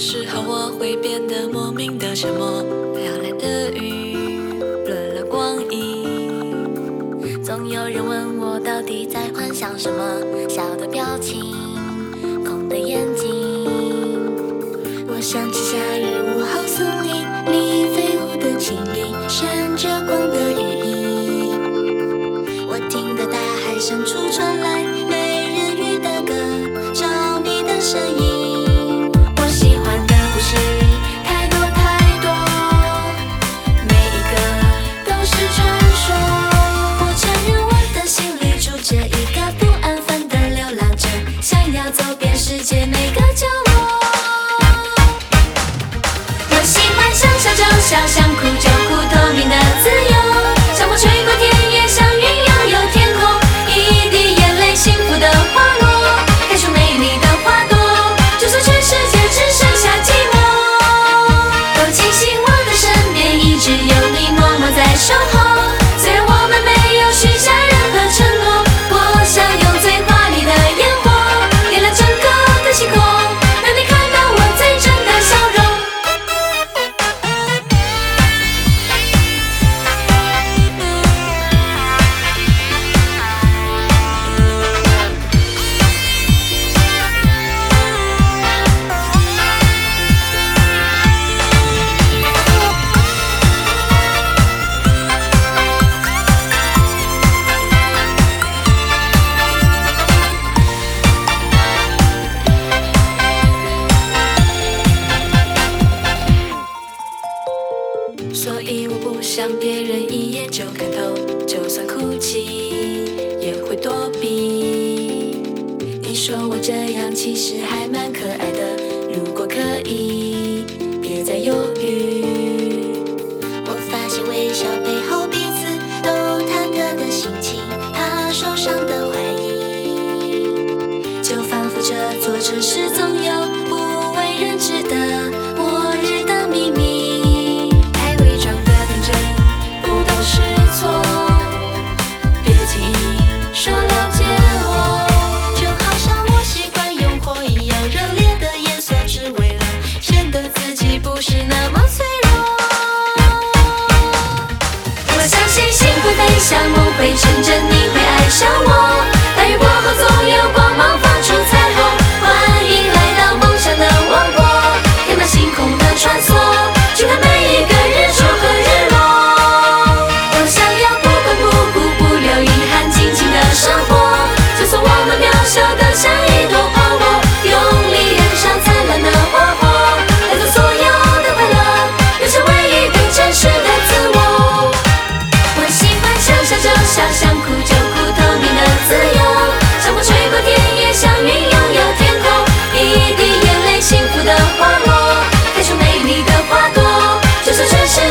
时候我会变得莫名的沉默，飘来的雨乱了光阴。总有人问我到底在幻想什么，笑的表情，空的眼睛。我想起夏日午后想要走遍世界每个角落。所以我不想别人一眼就看透，就算哭泣也会躲避。你说我这样其实还蛮可爱的，如果可以，别再犹豫。我发现微笑背后彼此都忐忑的心情，怕受伤的怀疑。就仿佛这座城市总有不为人知的会飞翔梦会成真你会爱上我。大雨过后总有光芒就转身。